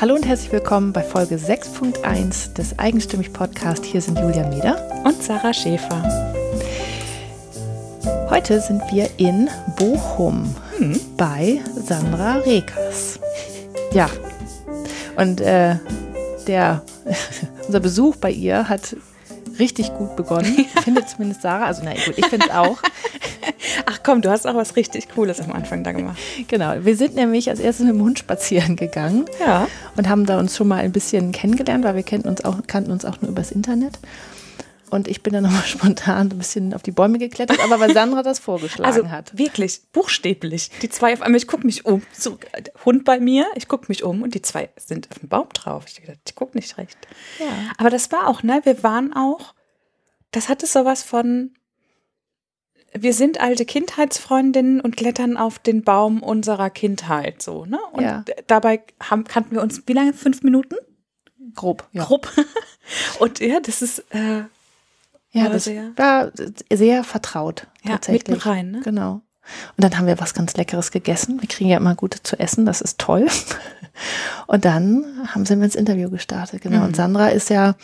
Hallo und herzlich willkommen bei Folge 6.1 des Eigenstimmig Podcast. Hier sind Julia Meder und Sarah Schäfer. Heute sind wir in Bochum hm. bei Sandra Rekas. Ja, und äh, der, unser Besuch bei ihr hat richtig gut begonnen, findet zumindest Sarah. Also na gut, ich finde es auch. Komm, du hast auch was richtig Cooles am Anfang da gemacht. Genau, wir sind nämlich als erstes mit dem Hund spazieren gegangen ja. und haben da uns schon mal ein bisschen kennengelernt, weil wir kannten uns auch, kannten uns auch nur übers Internet. Und ich bin dann nochmal spontan ein bisschen auf die Bäume geklettert, aber weil Sandra das vorgeschlagen also, hat. Wirklich, buchstäblich. Die zwei auf einmal, ich gucke mich um. So, Hund bei mir, ich gucke mich um und die zwei sind auf dem Baum drauf. Ich dachte, ich gucke nicht recht. Ja. Aber das war auch, ne, wir waren auch, das hatte sowas von, wir sind alte Kindheitsfreundinnen und klettern auf den Baum unserer Kindheit so, ne? Und Ja. dabei haben, kannten wir uns wie lange? Fünf Minuten? Grob, ja. Grob. Und ja, das ist äh, Ja, das sehr- war sehr vertraut. Ja, tatsächlich. mitten rein, ne? Genau. Und dann haben wir was ganz Leckeres gegessen. Wir kriegen ja immer Gutes zu essen, das ist toll. Und dann haben sie ins Interview gestartet, genau. Mhm. Und Sandra ist ja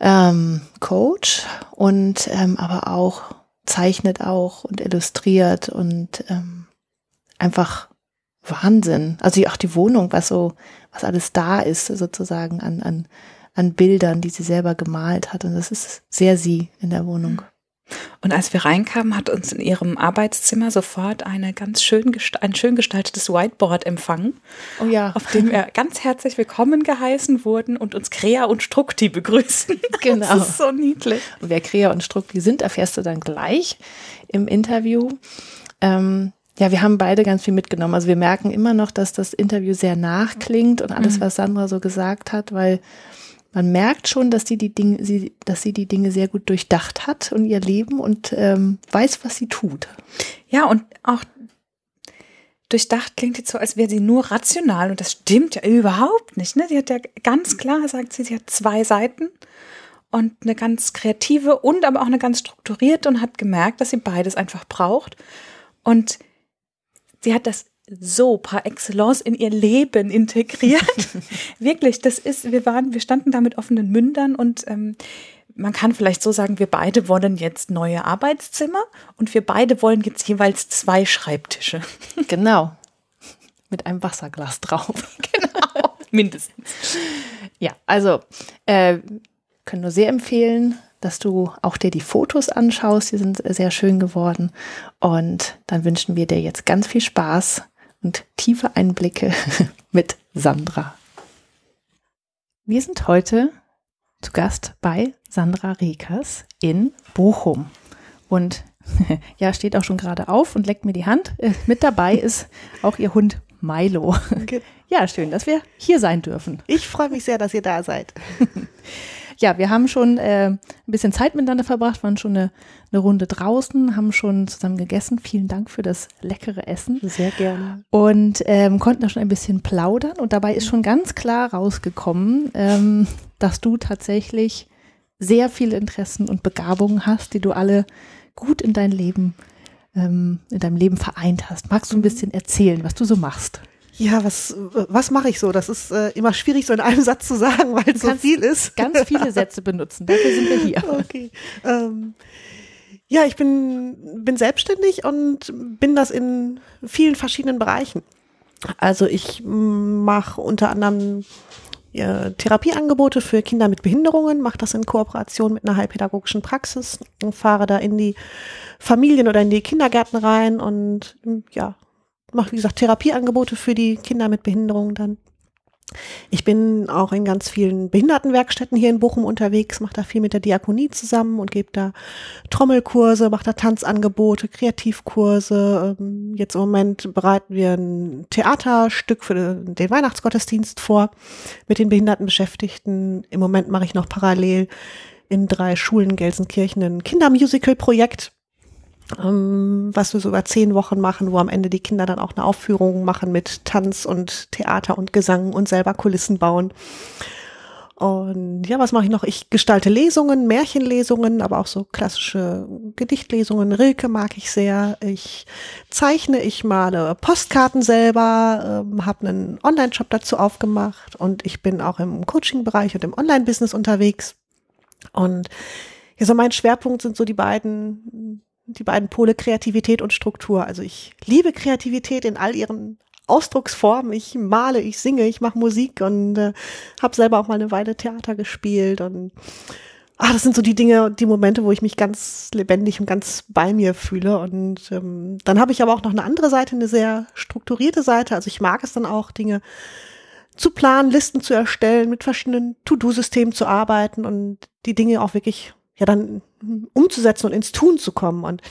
ähm, Coach und ähm, aber auch zeichnet auch und illustriert und ähm, einfach Wahnsinn. Also auch die Wohnung, was so, was alles da ist, sozusagen an, an, an Bildern, die sie selber gemalt hat. Und das ist sehr sie in der Wohnung. Und als wir reinkamen, hat uns in ihrem Arbeitszimmer sofort eine ganz schön ein schön gestaltetes Whiteboard empfangen, Oh ja, auf dem wir ganz herzlich willkommen geheißen wurden und uns Krea und Strukti begrüßten. Genau. Das ist so niedlich. Und wer Krea und Strucki sind, erfährst du dann gleich im Interview. Ähm, ja, wir haben beide ganz viel mitgenommen. Also wir merken immer noch, dass das Interview sehr nachklingt und alles, was Sandra so gesagt hat, weil man merkt schon, dass sie die Dinge, sie, dass sie die Dinge sehr gut durchdacht hat und ihr Leben und ähm, weiß, was sie tut. Ja, und auch durchdacht klingt jetzt so, als wäre sie nur rational und das stimmt ja überhaupt nicht. Ne? Sie hat ja ganz klar, sagt sie, sie hat zwei Seiten und eine ganz kreative und aber auch eine ganz strukturierte und hat gemerkt, dass sie beides einfach braucht. Und sie hat das so par excellence in ihr Leben integriert. Wirklich, das ist, wir waren, wir standen da mit offenen Mündern und ähm, man kann vielleicht so sagen, wir beide wollen jetzt neue Arbeitszimmer und wir beide wollen jetzt jeweils zwei Schreibtische. Genau. Mit einem Wasserglas drauf. Genau. Mindestens. Ja, also äh, können nur sehr empfehlen, dass du auch dir die Fotos anschaust. Die sind sehr schön geworden. Und dann wünschen wir dir jetzt ganz viel Spaß und tiefe Einblicke mit Sandra. Wir sind heute zu Gast bei Sandra Rekas in Bochum. Und ja, steht auch schon gerade auf und leckt mir die Hand. Äh, Mit dabei ist auch ihr Hund Milo. Ja, schön, dass wir hier sein dürfen. Ich freue mich sehr, dass ihr da seid. Ja, wir haben schon äh, ein bisschen Zeit miteinander verbracht, waren schon eine, eine Runde draußen, haben schon zusammen gegessen. Vielen Dank für das leckere Essen. Sehr gerne. Und ähm, konnten da schon ein bisschen plaudern. Und dabei ist schon ganz klar rausgekommen, ähm, dass du tatsächlich sehr viele Interessen und Begabungen hast, die du alle gut in dein Leben, ähm, in deinem Leben vereint hast. Magst du ein bisschen erzählen, was du so machst? Ja, was, was mache ich so? Das ist äh, immer schwierig, so in einem Satz zu sagen, weil es so viel ist. Ganz viele Sätze benutzen. Dafür sind wir hier. Okay. Ähm, ja, ich bin, bin selbstständig und bin das in vielen verschiedenen Bereichen. Also ich mache unter anderem ja, Therapieangebote für Kinder mit Behinderungen, mache das in Kooperation mit einer heilpädagogischen Praxis und fahre da in die Familien oder in die Kindergärten rein und ja, mache, wie gesagt, Therapieangebote für die Kinder mit Behinderungen dann. Ich bin auch in ganz vielen Behindertenwerkstätten hier in Bochum unterwegs, mache da viel mit der Diakonie zusammen und gebe da Trommelkurse, mache da Tanzangebote, Kreativkurse. Ähm, Jetzt im Moment bereiten wir ein Theaterstück für den Weihnachtsgottesdienst vor mit den Behindertenbeschäftigten. Im Moment mache ich noch parallel in drei Schulen Gelsenkirchen ein Kindermusical-Projekt was wir so über zehn Wochen machen, wo am Ende die Kinder dann auch eine Aufführung machen mit Tanz und Theater und Gesang und selber Kulissen bauen. Und ja, was mache ich noch? Ich gestalte Lesungen, Märchenlesungen, aber auch so klassische Gedichtlesungen. Rilke mag ich sehr. Ich zeichne, ich male Postkarten selber, ähm, habe einen Online-Shop dazu aufgemacht und ich bin auch im Coaching-Bereich und im Online-Business unterwegs. Und ja, so mein Schwerpunkt sind so die beiden die beiden Pole Kreativität und Struktur. Also ich liebe Kreativität in all ihren Ausdrucksformen. Ich male, ich singe, ich mache Musik und äh, habe selber auch mal eine Weile Theater gespielt und ah, das sind so die Dinge, die Momente, wo ich mich ganz lebendig und ganz bei mir fühle. Und ähm, dann habe ich aber auch noch eine andere Seite, eine sehr strukturierte Seite. Also ich mag es dann auch, Dinge zu planen, Listen zu erstellen, mit verschiedenen To-Do-Systemen zu arbeiten und die Dinge auch wirklich ja dann umzusetzen und ins Tun zu kommen. Und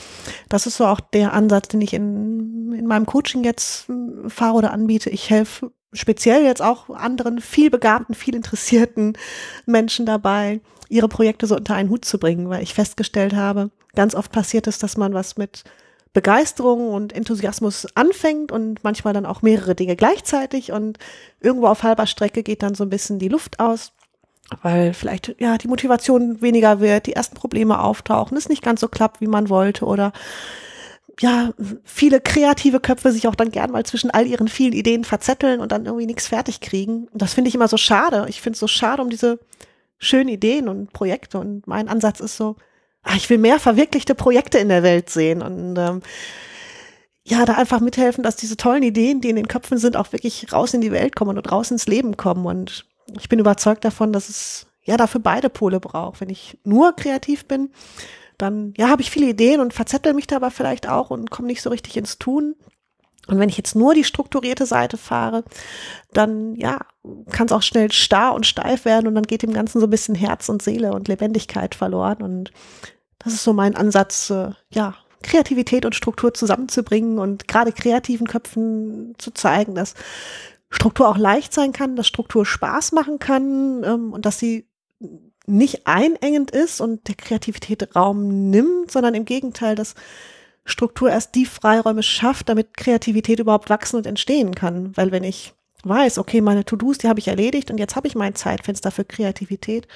das ist so auch der Ansatz, den ich in, in meinem Coaching jetzt hm, fahre oder anbiete. Ich helfe speziell jetzt auch anderen viel begabten, viel interessierten Menschen dabei, ihre Projekte so unter einen Hut zu bringen, weil ich festgestellt habe, ganz oft passiert es, dass man was mit Begeisterung und Enthusiasmus anfängt und manchmal dann auch mehrere Dinge gleichzeitig und irgendwo auf halber Strecke geht dann so ein bisschen die Luft aus weil vielleicht ja die Motivation weniger wird, die ersten Probleme auftauchen, es nicht ganz so klappt, wie man wollte oder ja, viele kreative Köpfe sich auch dann gern mal zwischen all ihren vielen Ideen verzetteln und dann irgendwie nichts fertig kriegen. Und das finde ich immer so schade. Ich finde es so schade um diese schönen Ideen und Projekte. Und mein Ansatz ist so, ah, ich will mehr verwirklichte Projekte in der Welt sehen und ähm, ja, da einfach mithelfen, dass diese tollen Ideen, die in den Köpfen sind, auch wirklich raus in die Welt kommen und raus ins Leben kommen. Und ich bin überzeugt davon, dass es ja dafür beide Pole braucht. Wenn ich nur kreativ bin, dann ja, habe ich viele Ideen und verzettel mich dabei vielleicht auch und komme nicht so richtig ins Tun. Und wenn ich jetzt nur die strukturierte Seite fahre, dann ja, kann es auch schnell starr und steif werden und dann geht dem Ganzen so ein bisschen Herz und Seele und Lebendigkeit verloren. Und das ist so mein Ansatz, äh, ja, Kreativität und Struktur zusammenzubringen und gerade kreativen Köpfen zu zeigen, dass Struktur auch leicht sein kann, dass Struktur Spaß machen kann ähm, und dass sie nicht einengend ist und der Kreativität Raum nimmt, sondern im Gegenteil, dass Struktur erst die Freiräume schafft, damit Kreativität überhaupt wachsen und entstehen kann. Weil wenn ich weiß, okay, meine To-Dos, die habe ich erledigt und jetzt habe ich mein Zeitfenster für Kreativität,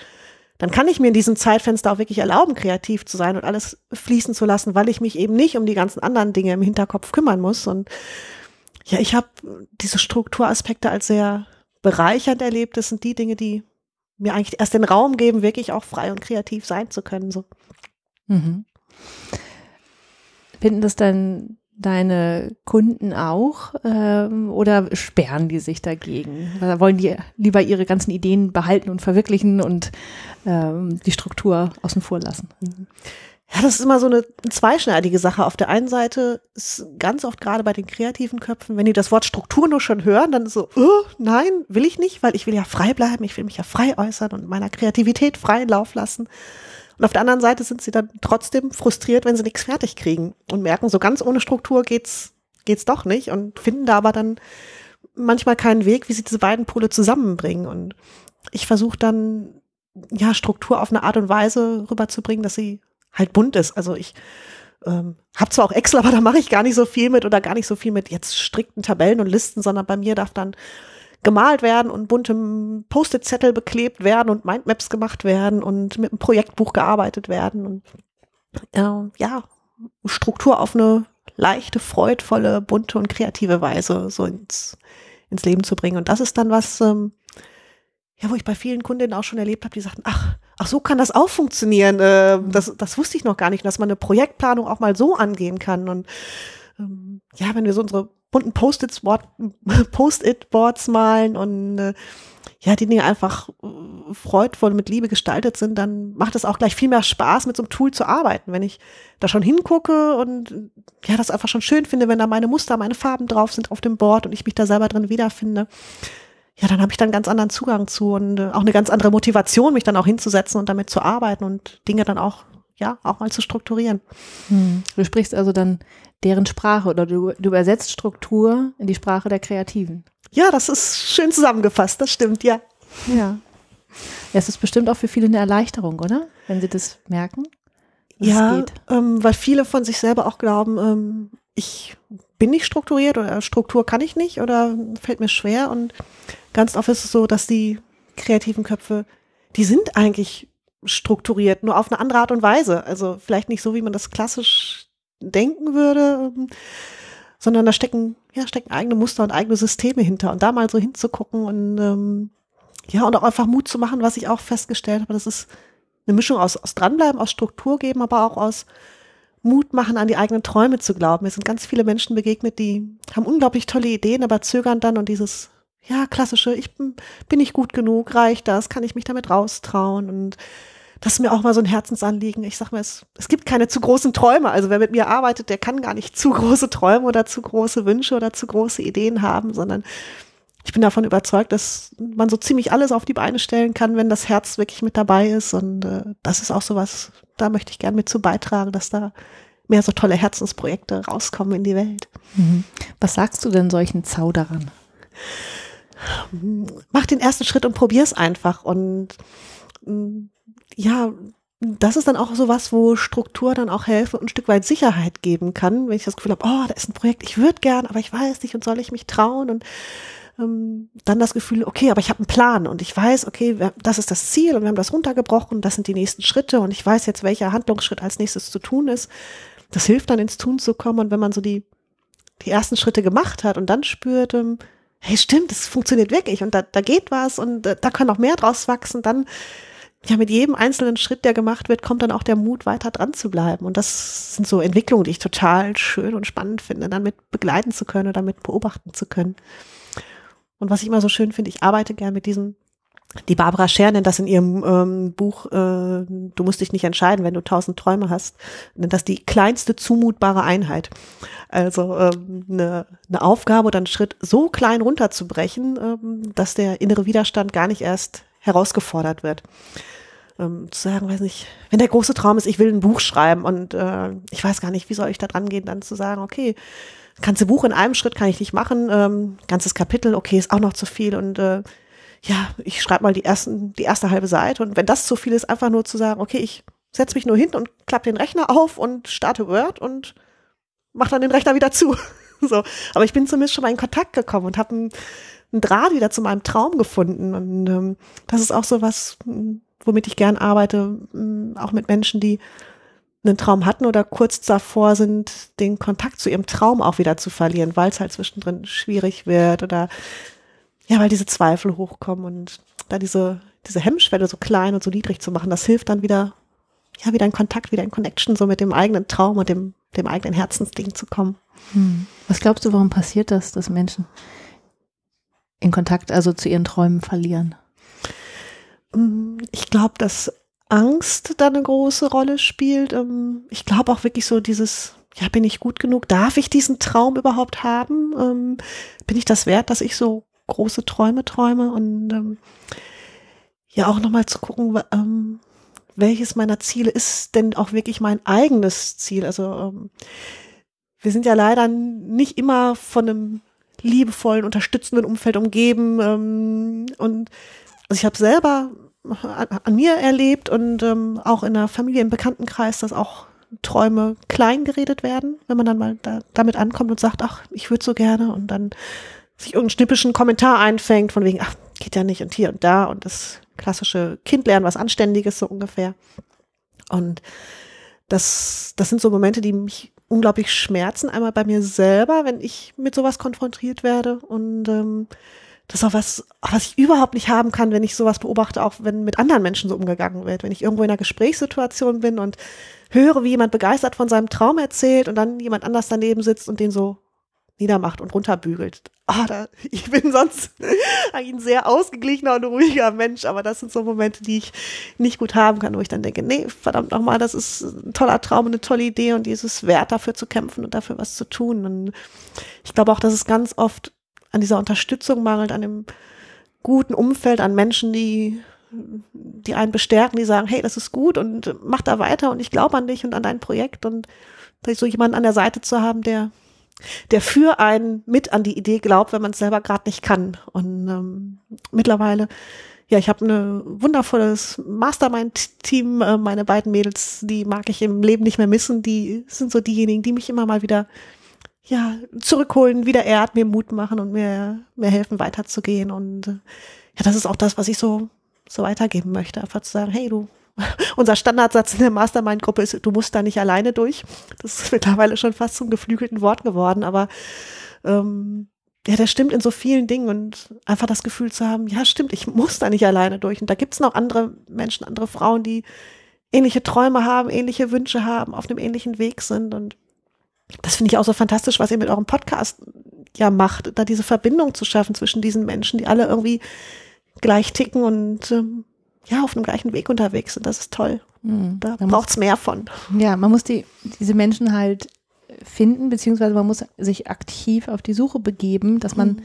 dann kann ich mir in diesem Zeitfenster auch wirklich erlauben, kreativ zu sein und alles fließen zu lassen, weil ich mich eben nicht um die ganzen anderen Dinge im Hinterkopf kümmern muss. Und ja, ich habe diese Strukturaspekte als sehr bereichernd erlebt. Das sind die Dinge, die mir eigentlich erst den Raum geben, wirklich auch frei und kreativ sein zu können. So. Mhm. Finden das dann deine Kunden auch ähm, oder sperren die sich dagegen? Oder wollen die lieber ihre ganzen Ideen behalten und verwirklichen und ähm, die Struktur außen vor lassen? Mhm. Ja, das ist immer so eine zweischneidige Sache. Auf der einen Seite ist ganz oft gerade bei den kreativen Köpfen, wenn die das Wort Struktur nur schon hören, dann ist so, oh, nein, will ich nicht, weil ich will ja frei bleiben, ich will mich ja frei äußern und meiner Kreativität freien Lauf lassen. Und auf der anderen Seite sind sie dann trotzdem frustriert, wenn sie nichts fertig kriegen und merken, so ganz ohne Struktur geht's, geht's doch nicht und finden da aber dann manchmal keinen Weg, wie sie diese beiden Pole zusammenbringen. Und ich versuche dann, ja, Struktur auf eine Art und Weise rüberzubringen, dass sie halt bunt ist. Also ich ähm, habe zwar auch Excel, aber da mache ich gar nicht so viel mit oder gar nicht so viel mit jetzt strikten Tabellen und Listen, sondern bei mir darf dann gemalt werden und buntem Post-it-Zettel beklebt werden und Mindmaps gemacht werden und mit einem Projektbuch gearbeitet werden und äh, ja, Struktur auf eine leichte, freudvolle, bunte und kreative Weise so ins, ins Leben zu bringen. Und das ist dann was, ähm, ja, wo ich bei vielen Kundinnen auch schon erlebt habe, die sagten, ach, ach, so kann das auch funktionieren. Äh, das, das wusste ich noch gar nicht, dass man eine Projektplanung auch mal so angehen kann. Und ähm, ja, wenn wir so unsere bunten Post-it-Boards malen und äh, ja, die Dinge einfach äh, freudvoll mit Liebe gestaltet sind, dann macht es auch gleich viel mehr Spaß, mit so einem Tool zu arbeiten. Wenn ich da schon hingucke und ja, das einfach schon schön finde, wenn da meine Muster, meine Farben drauf sind auf dem Board und ich mich da selber drin wiederfinde ja, dann habe ich dann ganz anderen Zugang zu und äh, auch eine ganz andere Motivation, mich dann auch hinzusetzen und damit zu arbeiten und Dinge dann auch, ja, auch mal zu strukturieren. Hm. Du sprichst also dann deren Sprache oder du, du übersetzt Struktur in die Sprache der Kreativen. Ja, das ist schön zusammengefasst, das stimmt, ja. Ja. ja es ist bestimmt auch für viele eine Erleichterung, oder? Wenn sie das merken. Ja, ähm, weil viele von sich selber auch glauben, ähm, ich bin nicht strukturiert oder Struktur kann ich nicht oder fällt mir schwer und ganz oft ist es so, dass die kreativen Köpfe die sind eigentlich strukturiert, nur auf eine andere Art und Weise. Also vielleicht nicht so, wie man das klassisch denken würde, ähm, sondern da stecken, ja, stecken eigene Muster und eigene Systeme hinter. Und da mal so hinzugucken und ähm, ja, und auch einfach Mut zu machen, was ich auch festgestellt habe, das ist eine Mischung aus, aus dranbleiben, aus Struktur geben, aber auch aus Mut machen, an die eigenen Träume zu glauben. Mir sind ganz viele Menschen begegnet, die haben unglaublich tolle Ideen, aber zögern dann und dieses, ja, klassische, ich bin, bin ich gut genug, reicht das, kann ich mich damit raustrauen und das ist mir auch mal so ein Herzensanliegen. Ich sag mal, es, es gibt keine zu großen Träume. Also wer mit mir arbeitet, der kann gar nicht zu große Träume oder zu große Wünsche oder zu große Ideen haben, sondern ich bin davon überzeugt, dass man so ziemlich alles auf die Beine stellen kann, wenn das Herz wirklich mit dabei ist. Und äh, das ist auch so was, da möchte ich gerne mit zu beitragen, dass da mehr so tolle Herzensprojekte rauskommen in die Welt. Mhm. Was sagst du denn solchen Zauderern? Mach den ersten Schritt und probier's einfach. Und mm, ja, das ist dann auch so was, wo Struktur dann auch helfen und ein Stück weit Sicherheit geben kann, wenn ich das Gefühl habe, oh, da ist ein Projekt, ich würde gern, aber ich weiß nicht und soll ich mich trauen und ähm, dann das Gefühl, okay, aber ich habe einen Plan und ich weiß, okay, das ist das Ziel und wir haben das runtergebrochen, das sind die nächsten Schritte und ich weiß jetzt, welcher Handlungsschritt als nächstes zu tun ist. Das hilft dann ins Tun zu kommen und wenn man so die, die ersten Schritte gemacht hat und dann spürt, ähm, hey, stimmt, das funktioniert wirklich und da, da geht was und da, da kann noch mehr draus wachsen, dann ja, mit jedem einzelnen Schritt, der gemacht wird, kommt dann auch der Mut, weiter dran zu bleiben. Und das sind so Entwicklungen, die ich total schön und spannend finde, dann mit begleiten zu können oder mit beobachten zu können. Und was ich immer so schön finde, ich arbeite gern mit diesen die Barbara Scher nennt das in ihrem ähm, Buch, äh, du musst dich nicht entscheiden, wenn du tausend Träume hast, nennt das die kleinste zumutbare Einheit. Also ähm, eine, eine Aufgabe oder einen Schritt so klein runterzubrechen, ähm, dass der innere Widerstand gar nicht erst herausgefordert wird. Ähm, zu sagen, weiß nicht, wenn der große Traum ist, ich will ein Buch schreiben und äh, ich weiß gar nicht, wie soll ich da dran gehen, dann zu sagen, okay, ganze Buch in einem Schritt kann ich nicht machen, ähm, ganzes Kapitel, okay, ist auch noch zu viel und äh, ja, ich schreibe mal die ersten, die erste halbe Seite. Und wenn das zu viel ist, einfach nur zu sagen, okay, ich setze mich nur hin und klappe den Rechner auf und starte Word und mache dann den Rechner wieder zu. so, aber ich bin zumindest schon mal in Kontakt gekommen und habe einen, Draht wieder zu meinem Traum gefunden. Und ähm, das ist auch so was, womit ich gern arbeite, auch mit Menschen, die einen Traum hatten oder kurz davor sind, den Kontakt zu ihrem Traum auch wieder zu verlieren, weil es halt zwischendrin schwierig wird oder ja, weil diese Zweifel hochkommen und da diese, diese Hemmschwelle so klein und so niedrig zu machen, das hilft dann wieder, ja, wieder in Kontakt, wieder in Connection so mit dem eigenen Traum und dem, dem eigenen Herzensding zu kommen. Hm. Was glaubst du, warum passiert das, dass Menschen in Kontakt, also zu ihren Träumen verlieren? Hm, ich glaube, dass Angst da eine große Rolle spielt. Ähm, ich glaube auch wirklich so dieses, ja, bin ich gut genug? Darf ich diesen Traum überhaupt haben? Ähm, bin ich das wert, dass ich so große Träume träume? Und ähm, ja, auch nochmal zu gucken, welches meiner Ziele ist denn auch wirklich mein eigenes Ziel? Also wir sind ja leider nicht immer von einem liebevollen, unterstützenden Umfeld umgeben. und also ich habe selber an, mir erlebt und ähm, auch in der Familie, im Bekanntenkreis, dass auch Träume klein geredet werden, wenn man dann mal da, damit ankommt und sagt, ach, ich würde so gerne und dann sich irgendeinen schnippischen Kommentar einfängt von wegen, ach, geht ja nicht und hier und da und das klassische Kind lernen was Anständiges so ungefähr. Und das, das sind so Momente, die mich unglaublich schmerzen. Einmal bei mir selber, wenn ich mit sowas konfrontiert werde und ähm, das ist auch was, was ich überhaupt nicht haben kann, wenn ich sowas beobachte, auch wenn mit anderen Menschen so umgegangen wird. Wenn ich irgendwo in einer Gesprächssituation bin und höre, wie jemand begeistert von seinem Traum erzählt und dann jemand anders daneben sitzt und den so niedermacht und runterbügelt. Ah, da, ich bin sonst ein sehr ausgeglichener und ruhiger Mensch, aber das sind so Momente, die ich nicht gut haben kann, wo ich dann denke, nee, verdammt nochmal, das ist ein toller Traum eine tolle Idee und dieses wert, dafür zu kämpfen und dafür was zu tun. Und ich glaube auch, dass es ganz oft an dieser Unterstützung mangelt, an dem guten Umfeld, an Menschen, die, die einen bestärken, die sagen, hey, das ist gut und mach da weiter und ich glaube an dich und an dein Projekt und so jemanden an der Seite zu haben, der, der für einen mit an die Idee glaubt, wenn man es selber gerade nicht kann. Und ähm, mittlerweile, ja, ich habe ein wundervolles Mastermind-Team. Äh, meine beiden Mädels, die mag ich im Leben nicht mehr missen. Die sind so diejenigen, die mich immer mal wieder ja, zurückholen, wieder ehrt, mir Mut machen und mir, mir helfen, weiterzugehen. Und äh, ja, das ist auch das, was ich so so weitergeben möchte. Einfach zu sagen, hey, du, unser Standardsatz in der Mastermind-Gruppe ist, du musst da nicht alleine durch. Das ist mittlerweile schon fast zum geflügelten Wort geworden, aber ähm, ja, das stimmt in so vielen Dingen und einfach das Gefühl zu haben, ja, stimmt, ich muss da nicht alleine durch. Und da gibt es noch andere Menschen, andere Frauen, die ähnliche Träume haben, ähnliche Wünsche haben, auf einem ähnlichen Weg sind. Und das finde ich auch so fantastisch, was ihr mit eurem Podcast ja macht, da diese Verbindung zu schaffen zwischen diesen Menschen, die alle irgendwie gleich ticken und ähm, ja, auf einem gleichen Weg unterwegs sind. Das ist toll. Mhm. Da braucht es mehr von. Ja, man muss die, diese Menschen halt finden, beziehungsweise man muss sich aktiv auf die Suche begeben, dass man mhm.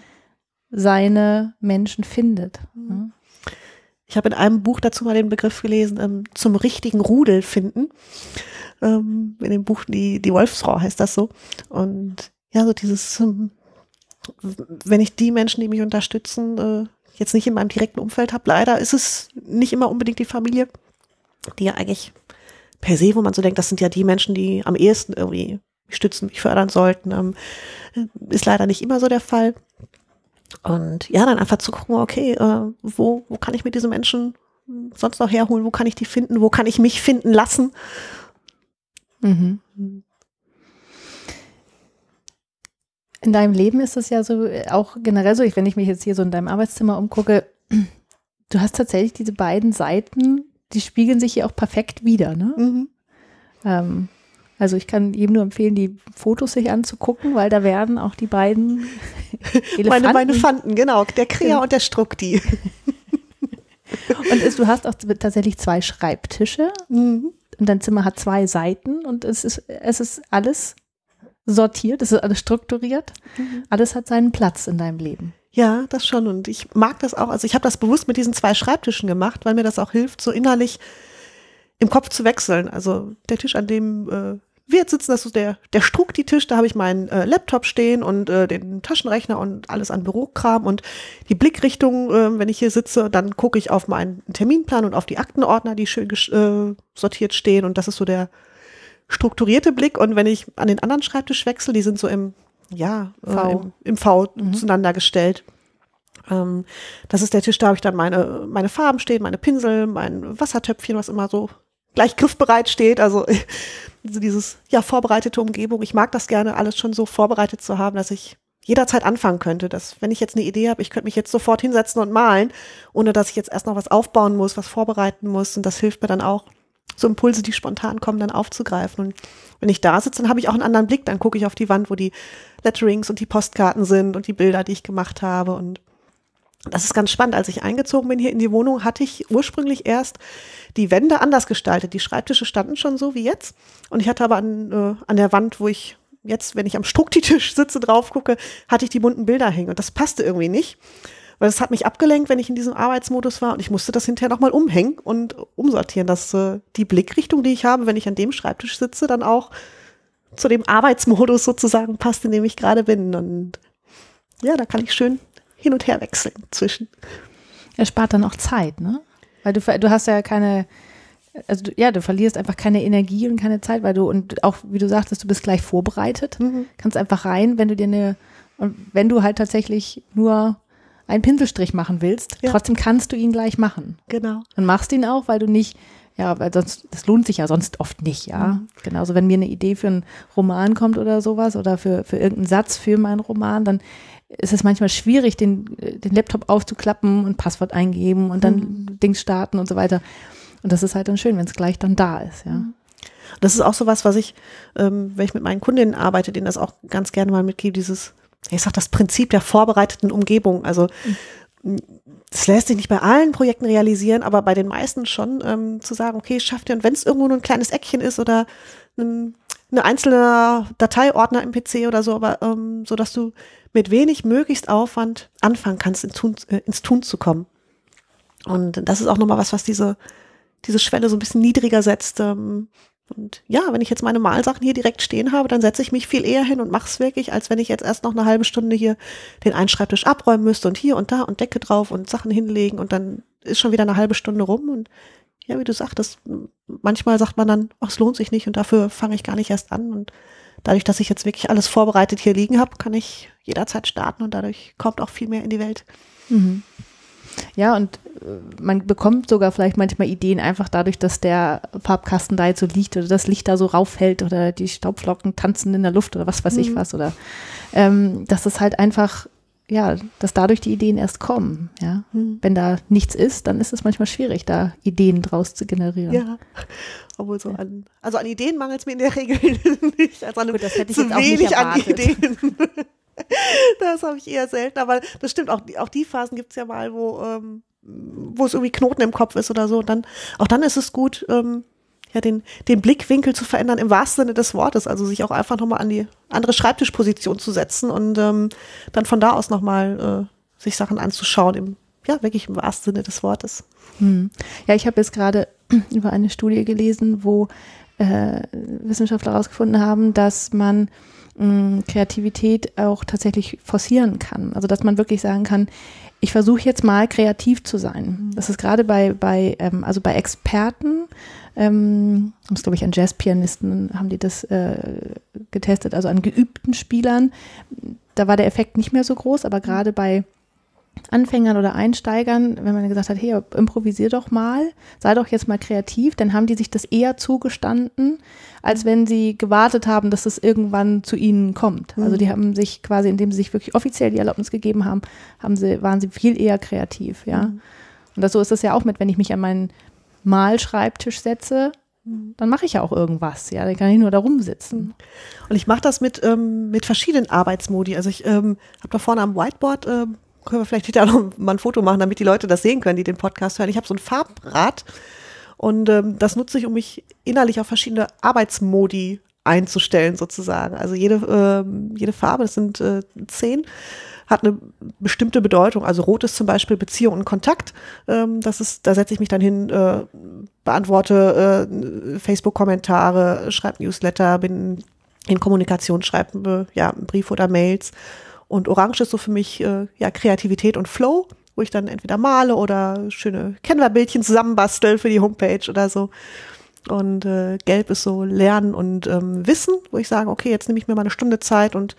seine Menschen findet. Mhm. Ich habe in einem Buch dazu mal den Begriff gelesen, ähm, zum richtigen Rudel finden. Ähm, in dem Buch die, die Wolfsfrau heißt das so. Und ja, so dieses, ähm, wenn ich die Menschen, die mich unterstützen, äh, jetzt nicht in meinem direkten Umfeld habe, leider ist es nicht immer unbedingt die Familie, die ja eigentlich per se, wo man so denkt, das sind ja die Menschen, die am ehesten irgendwie stützen, mich fördern sollten. Ähm, ist leider nicht immer so der Fall. Und ja, dann einfach zu gucken, okay, äh, wo, wo kann ich mir diese Menschen sonst noch herholen? Wo kann ich die finden? Wo kann ich mich finden lassen? Mhm. In deinem Leben ist es ja so, auch generell so, wenn ich mich jetzt hier so in deinem Arbeitszimmer umgucke, du hast tatsächlich diese beiden Seiten, die spiegeln sich hier auch perfekt wieder, ne? Mhm. Ähm, also ich kann jedem nur empfehlen, die Fotos sich anzugucken, weil da werden auch die beiden Elefanten. Meine, meine Fanten, genau. Der Krea genau. und der Strukti. und ist, du hast auch tatsächlich zwei Schreibtische mhm. und dein Zimmer hat zwei Seiten und es ist, es ist alles sortiert, es ist alles strukturiert. Mhm. Alles hat seinen Platz in deinem Leben. Ja, das schon. Und ich mag das auch. Also ich habe das bewusst mit diesen zwei Schreibtischen gemacht, weil mir das auch hilft, so innerlich im Kopf zu wechseln. Also der Tisch, an dem äh, wir jetzt sitzen, das ist der, der Strukti-Tisch, da habe ich meinen äh, Laptop stehen und äh, den Taschenrechner und alles an Bürokram und die Blickrichtung, äh, wenn ich hier sitze, dann gucke ich auf meinen Terminplan und auf die Aktenordner, die schön äh, sortiert stehen und das ist so der strukturierte Blick und wenn ich an den anderen Schreibtisch wechsle, die sind so im, ja, äh, v. im, im, V mhm. zueinander gestellt. Ähm, das ist der Tisch, da habe ich dann meine, meine Farben stehen, meine Pinsel, mein Wassertöpfchen, was immer so gleich griffbereit steht. Also dieses ja vorbereitete Umgebung. Ich mag das gerne, alles schon so vorbereitet zu haben, dass ich jederzeit anfangen könnte. Dass wenn ich jetzt eine Idee habe, ich könnte mich jetzt sofort hinsetzen und malen, ohne dass ich jetzt erst noch was aufbauen muss, was vorbereiten muss. Und das hilft mir dann auch, so Impulse, die spontan kommen, dann aufzugreifen. Und wenn ich da sitze, dann habe ich auch einen anderen Blick. Dann gucke ich auf die Wand, wo die Letterings und die Postkarten sind und die Bilder, die ich gemacht habe. Und das ist ganz spannend. Als ich eingezogen bin hier in die Wohnung, hatte ich ursprünglich erst die Wände anders gestaltet. Die Schreibtische standen schon so wie jetzt. Und ich hatte aber an, äh, an der Wand, wo ich jetzt, wenn ich am Struktitisch sitze, drauf gucke, hatte ich die bunten Bilder hängen. Und das passte irgendwie nicht. Weil es hat mich abgelenkt, wenn ich in diesem Arbeitsmodus war. Und ich musste das hinterher nochmal umhängen und umsortieren, dass äh, die Blickrichtung, die ich habe, wenn ich an dem Schreibtisch sitze, dann auch zu dem Arbeitsmodus sozusagen passt, in dem ich gerade bin. Und ja, da kann ich schön hin und her wechseln zwischen. Er spart dann auch Zeit, ne? Weil du, du hast ja keine, also du, ja, du verlierst einfach keine Energie und keine Zeit, weil du, und auch wie du sagtest, du bist gleich vorbereitet, mhm. kannst einfach rein, wenn du dir eine, und wenn du halt tatsächlich nur einen Pinselstrich machen willst, ja. trotzdem kannst du ihn gleich machen. Genau. Und machst ihn auch, weil du nicht, ja, weil sonst, das lohnt sich ja sonst oft nicht, ja. Mhm. Genauso, wenn mir eine Idee für einen Roman kommt oder sowas oder für, für irgendeinen Satz für meinen Roman, dann ist es manchmal schwierig, den, den Laptop aufzuklappen und Passwort eingeben und dann mhm. Dings starten und so weiter. Und das ist halt dann schön, wenn es gleich dann da ist, ja. Mhm. Das ist auch so was, was ich, ähm, wenn ich mit meinen Kundinnen arbeite, denen das auch ganz gerne mal mitgebe, dieses, ich sag das Prinzip der vorbereiteten Umgebung. Also das lässt sich nicht bei allen Projekten realisieren, aber bei den meisten schon ähm, zu sagen, okay, schafft ihr, und wenn es irgendwo nur ein kleines Eckchen ist oder ein, eine einzelne Dateiordner im PC oder so, aber ähm, so dass du mit wenig möglichst Aufwand anfangen kannst, ins Tun, äh, ins Tun zu kommen. Und das ist auch nochmal was, was diese, diese Schwelle so ein bisschen niedriger setzt. Ähm, und ja, wenn ich jetzt meine Malsachen hier direkt stehen habe, dann setze ich mich viel eher hin und mache es wirklich, als wenn ich jetzt erst noch eine halbe Stunde hier den einen Schreibtisch abräumen müsste und hier und da und Decke drauf und Sachen hinlegen und dann ist schon wieder eine halbe Stunde rum und ja, wie du sagtest, manchmal sagt man dann, ach, es lohnt sich nicht und dafür fange ich gar nicht erst an und dadurch, dass ich jetzt wirklich alles vorbereitet hier liegen habe, kann ich jederzeit starten und dadurch kommt auch viel mehr in die Welt. Mhm. Ja, und äh, man bekommt sogar vielleicht manchmal Ideen einfach dadurch, dass der Farbkasten da jetzt so liegt oder das Licht da so rauffällt oder die Staubflocken tanzen in der Luft oder was weiß ich Mhm. was oder ähm, dass es halt einfach, ja, dass dadurch die Ideen erst kommen, ja. Mhm. Wenn da nichts ist, dann ist es manchmal schwierig, da Ideen draus zu generieren. Ja. Obwohl so an, also an Ideen mangelt es mir in der Regel nicht. Also an Gut, das hätte ich zu jetzt auch nicht wenig an erwartet. Ideen. das habe ich eher selten, aber das stimmt, auch, auch die Phasen gibt es ja mal, wo, ähm, es irgendwie Knoten im Kopf ist oder so. Und dann, auch dann ist es gut, ähm, ja, den, den Blickwinkel zu verändern im wahrsten Sinne des Wortes, also sich auch einfach nochmal an die andere Schreibtischposition zu setzen und ähm, dann von da aus nochmal äh, sich Sachen anzuschauen, im, ja, wirklich im wahrsten Sinne des Wortes. Hm. Ja, ich habe jetzt gerade über eine Studie gelesen, wo äh, Wissenschaftler herausgefunden haben, dass man mh, Kreativität auch tatsächlich forcieren kann. Also dass man wirklich sagen kann, ich versuche jetzt mal kreativ zu sein. Das ist gerade bei, bei, ähm, also bei Experten, ähm, das glaube ich an Jazzpianisten haben die das äh, getestet, also an geübten Spielern, da war der Effekt nicht mehr so groß, aber gerade bei Anfängern oder Einsteigern, wenn man gesagt hat, hey, improvisier doch mal, sei doch jetzt mal kreativ, dann haben die sich das eher zugestanden, als wenn sie gewartet haben, dass es irgendwann zu ihnen kommt. Also die haben sich quasi, indem sie sich wirklich offiziell die Erlaubnis gegeben haben, haben sie, waren sie viel eher kreativ, ja. Und das, so ist es ja auch mit, wenn ich mich an meinen Malschreibtisch setze, dann mache ich ja auch irgendwas, ja, dann kann ich nur da rumsitzen. Und ich mache das mit, ähm, mit verschiedenen Arbeitsmodi. Also ich ähm, habe da vorne am Whiteboard, ähm, können wir vielleicht hinterher noch mal ein Foto machen, damit die Leute das sehen können, die den Podcast hören. Ich habe so ein Farbrad und ähm, das nutze ich, um mich innerlich auf verschiedene Arbeitsmodi einzustellen sozusagen. Also jede, ähm, jede Farbe, das sind äh, zehn, hat eine bestimmte Bedeutung. Also rot ist zum Beispiel Beziehung und Kontakt. Ähm, das ist, da setze ich mich dann hin, äh, beantworte äh, Facebook-Kommentare, schreibe Newsletter, bin in Kommunikation, schreibe äh, ja, Brief oder Mails. Und Orange ist so für mich äh, ja Kreativität und Flow, wo ich dann entweder male oder schöne Canva-Bildchen zusammenbastel für die Homepage oder so. Und äh, Gelb ist so Lernen und ähm, Wissen, wo ich sage, okay, jetzt nehme ich mir mal eine Stunde Zeit und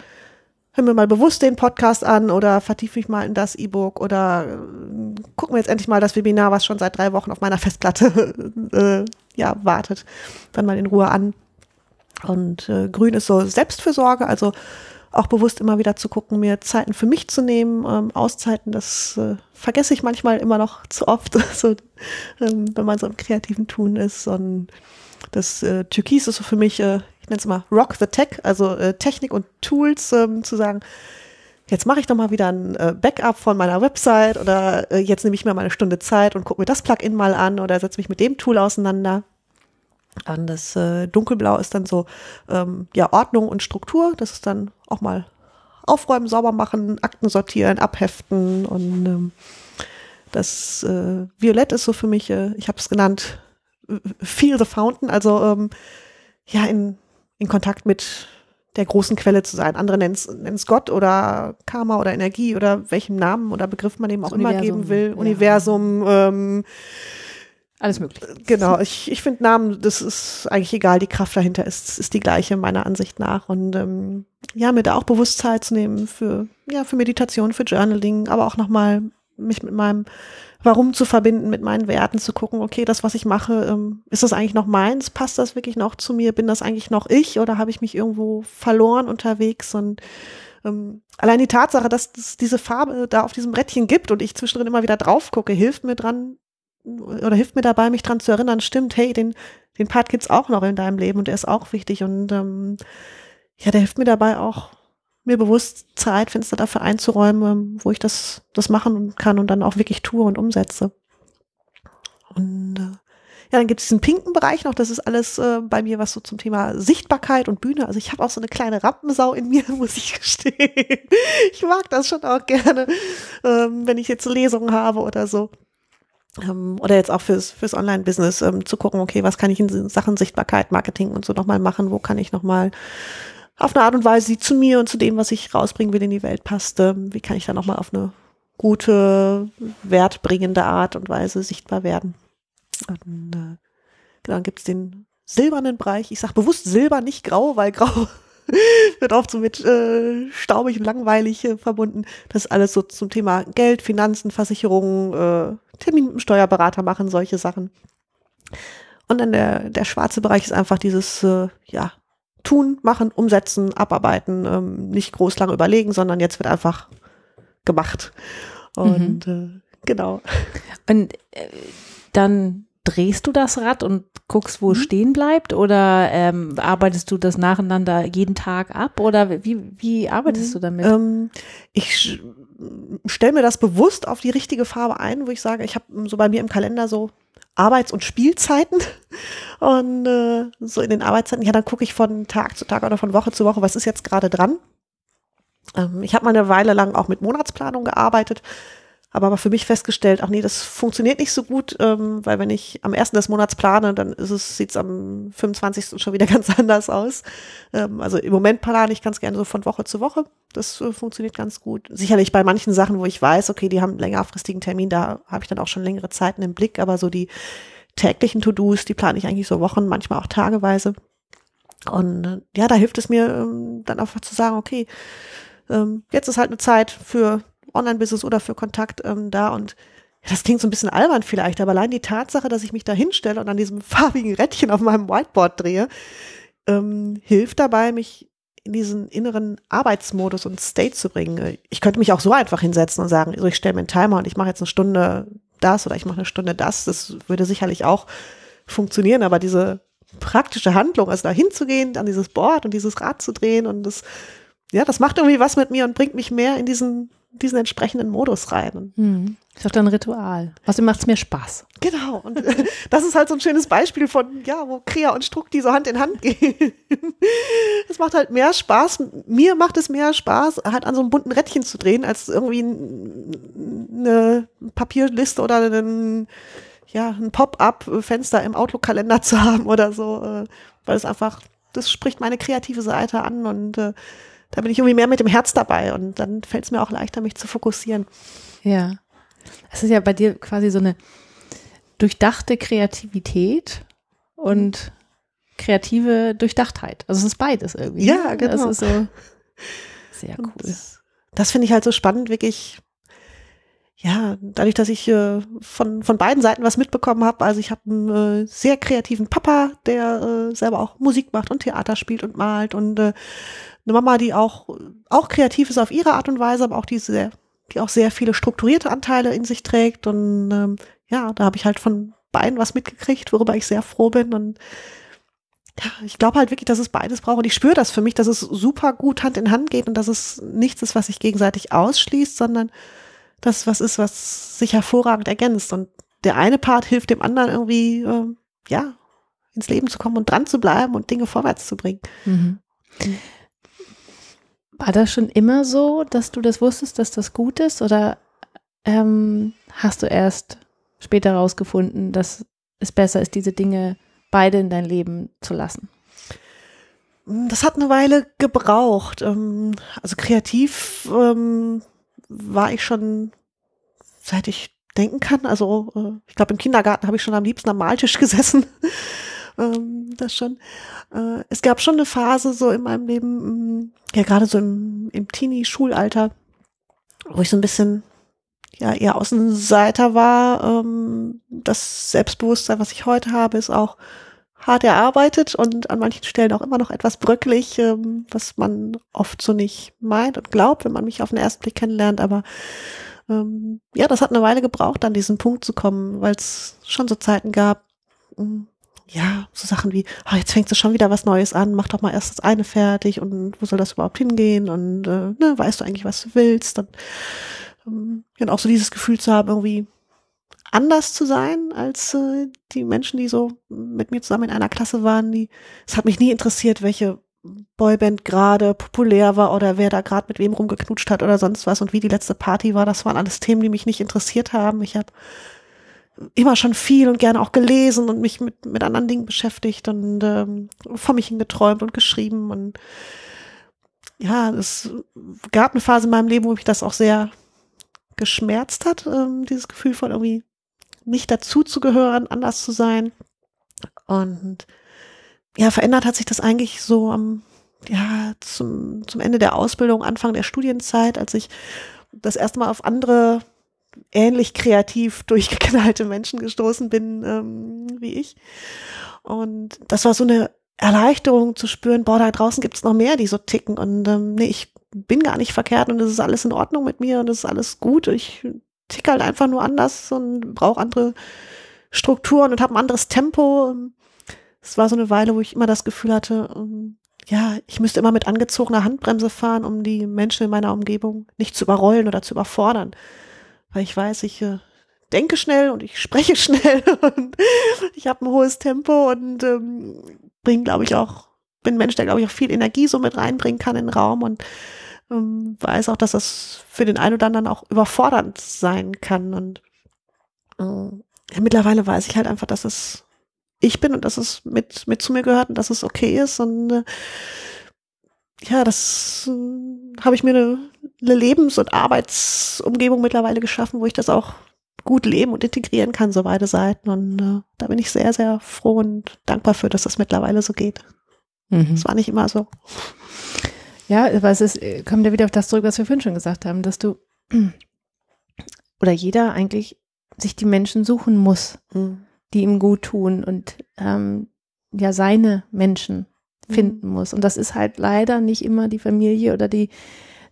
höre mir mal bewusst den Podcast an oder vertiefe mich mal in das E-Book oder äh, gucken wir jetzt endlich mal das Webinar, was schon seit drei Wochen auf meiner Festplatte äh, ja, wartet, dann mal in Ruhe an. Und äh, Grün ist so Selbstfürsorge, also auch bewusst immer wieder zu gucken, mir Zeiten für mich zu nehmen, ähm, Auszeiten, das äh, vergesse ich manchmal immer noch zu oft, so, ähm, wenn man so im kreativen Tun ist. Und das äh, Türkis ist so für mich, äh, ich nenne es mal Rock the Tech, also äh, Technik und Tools, ähm, zu sagen, jetzt mache ich doch mal wieder ein äh, Backup von meiner Website oder äh, jetzt nehme ich mir mal eine Stunde Zeit und gucke mir das Plugin mal an oder setze mich mit dem Tool auseinander. Und das äh, Dunkelblau ist dann so ähm, ja Ordnung und Struktur. Das ist dann auch mal aufräumen, sauber machen, Akten sortieren, abheften und ähm, das äh, Violett ist so für mich, äh, ich habe es genannt, Feel the Fountain, also ähm, ja in, in Kontakt mit der großen Quelle zu sein. Andere nennen es Gott oder Karma oder Energie oder welchen Namen oder Begriff man dem auch Das immer Universum, geben will. ja. Universum, ähm, Alles möglich. Genau, ich, ich finde Namen, das ist eigentlich egal, die Kraft dahinter ist, ist die gleiche meiner Ansicht nach. Und ähm, ja, mir da auch bewusst Zeit zu nehmen für, ja, für Meditation, für Journaling, aber auch nochmal mich mit meinem Warum zu verbinden, mit meinen Werten zu gucken, okay, das, was ich mache, ähm, ist das eigentlich noch meins? Passt das wirklich noch zu mir? Bin das eigentlich noch ich oder habe ich mich irgendwo verloren unterwegs? Und ähm, allein die Tatsache, dass es diese Farbe da auf diesem Brettchen gibt und ich zwischendrin immer wieder drauf gucke, hilft mir dran, oder hilft mir dabei, mich dran zu erinnern, stimmt, hey, den, den Part gibt's auch noch in deinem Leben und der ist auch wichtig und ähm, ja, der hilft mir dabei auch, mir bewusst Zeitfenster dafür einzuräumen, ähm, wo ich das, das machen kann und dann auch wirklich tue und umsetze. Und äh, ja, dann gibt es diesen pinken Bereich noch, das ist alles äh, bei mir was so zum Thema Sichtbarkeit und Bühne. Also ich habe auch so eine kleine Rampensau in mir, muss ich gestehen. Ich mag das schon auch gerne, ähm, wenn ich jetzt Lesungen habe oder so ähm, oder jetzt auch fürs, fürs Online-Business ähm, zu gucken, okay, was kann ich in Sachen Sichtbarkeit, Marketing und so nochmal machen, wo kann ich nochmal auf eine Art und Weise, die zu mir und zu dem, was ich rausbringen will, in die Welt passt, ähm, wie kann ich da nochmal auf eine gute, wertbringende Art und Weise sichtbar werden. Und äh, genau, dann gibt's den silbernen Bereich. Ich sage bewusst silber, nicht grau, weil grau wird oft so mit äh, staubig und langweilig äh, verbunden. Das ist alles so zum Thema Geld, Finanzen, Versicherungen, äh, Termin mit dem Steuerberater machen, solche Sachen. Und dann der, der schwarze Bereich ist einfach dieses, äh, ja, tun, machen, umsetzen, abarbeiten, ähm, nicht groß lang überlegen, sondern jetzt wird einfach gemacht. Und mhm. äh, genau. Und äh, dann drehst du das Rad und guckst, wo mhm. es stehen bleibt? Oder ähm, arbeitest du das nacheinander jeden Tag ab? Oder wie, wie arbeitest mhm. du damit? Ähm, ich stelle mir das bewusst auf die richtige Farbe ein, wo ich sage, ich habe so bei mir im Kalender so Arbeits- und Spielzeiten. Und äh, so in den Arbeitszeiten, ja, dann gucke ich von Tag zu Tag oder von Woche zu Woche, was ist jetzt gerade dran. Ähm, ich habe mal eine Weile lang auch mit Monatsplanung gearbeitet aber aber für mich festgestellt, ach nee, das funktioniert nicht so gut, ähm, weil wenn ich am ersten des Monats plane, dann ist es, sieht's am 25. schon wieder ganz anders aus. Ähm, also im Moment plane ich ganz gerne so von Woche zu Woche. Das äh, funktioniert ganz gut. Sicherlich bei manchen Sachen, wo ich weiß, okay, die haben einen längerfristigen Termin, da habe ich dann auch schon längere Zeiten im Blick, aber so die täglichen To-Dos, die plane ich eigentlich so Wochen, manchmal auch tageweise. Und äh, ja, da hilft es mir ähm, dann einfach zu sagen, okay, ähm, jetzt ist halt eine Zeit für Online-Business oder für Kontakt ähm, da und das klingt so ein bisschen albern vielleicht, aber allein die Tatsache, dass ich mich da hinstelle und an diesem farbigen Rädchen auf meinem Whiteboard drehe, ähm, hilft dabei, mich in diesen inneren Arbeitsmodus und State zu bringen. Ich könnte mich auch so einfach hinsetzen und sagen, also ich stelle mir einen Timer und ich mache jetzt eine Stunde das oder ich mache eine Stunde das. Das würde sicherlich auch funktionieren, aber diese praktische Handlung, also da hinzugehen, an dieses Board und dieses Rad zu drehen und das, ja, das macht irgendwie was mit mir und bringt mich mehr in diesen diesen entsprechenden Modus rein. Hm. Ist doch dann ein Ritual. Außerdem macht es mir Spaß. Genau. Und das ist halt so ein schönes Beispiel von, ja, wo Krea und Struck die so Hand in Hand gehen. Es macht halt mehr Spaß. Mir macht es mehr Spaß, halt an so einem bunten Rädchen zu drehen, als irgendwie eine Papierliste oder ein, ja, ein Pop-up-Fenster im Outlook-Kalender zu haben oder so, äh, weil es einfach, das spricht meine kreative Seite an und äh, da bin ich irgendwie mehr mit dem Herz dabei und dann fällt es mir auch leichter, mich zu fokussieren. Ja. Es ist ja bei dir quasi so eine durchdachte Kreativität und kreative Durchdachtheit. Also es ist beides irgendwie. Ja, ne? genau. Das ist so sehr cool. das, das finde ich halt so spannend, wirklich ja, dadurch, dass ich äh, von, von beiden Seiten was mitbekommen habe, also ich habe einen äh, sehr kreativen Papa, der äh, selber auch Musik macht und Theater spielt und malt und äh, eine Mama, die auch, auch kreativ ist auf ihre Art und Weise, aber auch die sehr, die auch sehr viele strukturierte Anteile in sich trägt. Und ähm, ja, da habe ich halt von beiden was mitgekriegt, worüber ich sehr froh bin. Und ja, ich glaube halt wirklich, dass es beides braucht. Und ich spüre das für mich, dass es super gut Hand in Hand geht und dass es nichts ist, was sich gegenseitig ausschließt, sondern das was ist, was sich hervorragend ergänzt. Und der eine Part hilft dem anderen irgendwie, äh, ja, ins Leben zu kommen und dran zu bleiben und Dinge vorwärts zu bringen. Mhm. War das schon immer so, dass du das wusstest, dass das gut ist? Oder ähm, hast du erst später herausgefunden, dass es besser ist, diese Dinge beide in dein Leben zu lassen? Das hat eine Weile gebraucht. Ähm, also kreativ ähm, war ich schon, seit ich denken kann. Also äh, ich glaube, im Kindergarten habe ich schon am liebsten am Maltisch gesessen ähm, das schon. Äh, es gab schon eine Phase so in meinem Leben, mm, ja gerade so im, im Teenie-Schulalter, wo ich so ein bisschen ja eher Außenseiter war. Ähm, das Selbstbewusstsein, was ich heute habe, ist auch hart erarbeitet und an manchen Stellen auch immer noch etwas bröcklich, ähm, was man oft so nicht meint und glaubt, wenn man mich auf den ersten Blick kennenlernt. Aber ähm, ja, das hat eine Weile gebraucht, an diesen Punkt zu kommen, weil es schon so Zeiten gab, mm, ja, so Sachen wie, oh, jetzt fängst du schon wieder was Neues an, mach doch mal erst das eine fertig und wo soll das überhaupt hingehen und äh, ne, weißt du eigentlich, was du willst? Und, ähm, und auch so dieses Gefühl zu haben, irgendwie anders zu sein als äh, die Menschen, die so mit mir zusammen in einer Klasse waren. Die, es hat mich nie interessiert, welche Boyband gerade populär war oder wer da gerade mit wem rumgeknutscht hat oder sonst was und wie die letzte Party war. Das waren alles Themen, die mich nicht interessiert haben. Ich habe immer schon viel und gerne auch gelesen und mich mit, mit anderen Dingen beschäftigt und ähm, vor mich hingeträumt und geschrieben. Und ja, es gab eine Phase in meinem Leben, wo mich das auch sehr geschmerzt hat, ähm, dieses Gefühl von irgendwie nicht dazu zu gehören, anders zu sein. Und ja, verändert hat sich das eigentlich so am ja, zum, zum Ende der Ausbildung, Anfang der Studienzeit, als ich das erste Mal auf andere ähnlich kreativ durchgeknallte Menschen gestoßen bin ähm, wie ich. Und das war so eine Erleichterung zu spüren, boah, da draußen gibt es noch mehr, die so ticken. Und ähm, nee, ich bin gar nicht verkehrt und es ist alles in Ordnung mit mir und es ist alles gut. Ich ticke halt einfach nur anders und brauche andere Strukturen und habe ein anderes Tempo. Es war so eine Weile, wo ich immer das Gefühl hatte, ähm, ja, ich müsste immer mit angezogener Handbremse fahren, um die Menschen in meiner Umgebung nicht zu überrollen oder zu überfordern. Weil ich weiß, ich äh, denke schnell und ich spreche schnell und ich habe ein hohes Tempo und ähm, bringe, glaube ich, auch, bin ein Mensch, der, glaube ich, auch viel Energie so mit reinbringen kann in den Raum und ähm, weiß auch, dass das für den einen oder anderen auch überfordernd sein kann. Und äh, mittlerweile weiß ich halt einfach, dass es ich bin und dass es mit, mit zu mir gehört und dass es okay ist. Und äh, ja, das äh, habe ich mir eine, eine Lebens- und Arbeitsumgebung mittlerweile geschaffen, wo ich das auch gut leben und integrieren kann, so beide Seiten. Und äh, da bin ich sehr, sehr froh und dankbar für, dass das mittlerweile so geht. Mhm. Das war nicht immer so. Ja, aber es ist, kommt ja wieder auf das zurück, was wir vorhin schon gesagt haben, dass du oder jeder eigentlich sich die Menschen suchen muss. Mhm die ihm gut tun und ähm, ja seine Menschen mhm. finden mhm. muss. Und das ist halt leider nicht immer die Familie oder die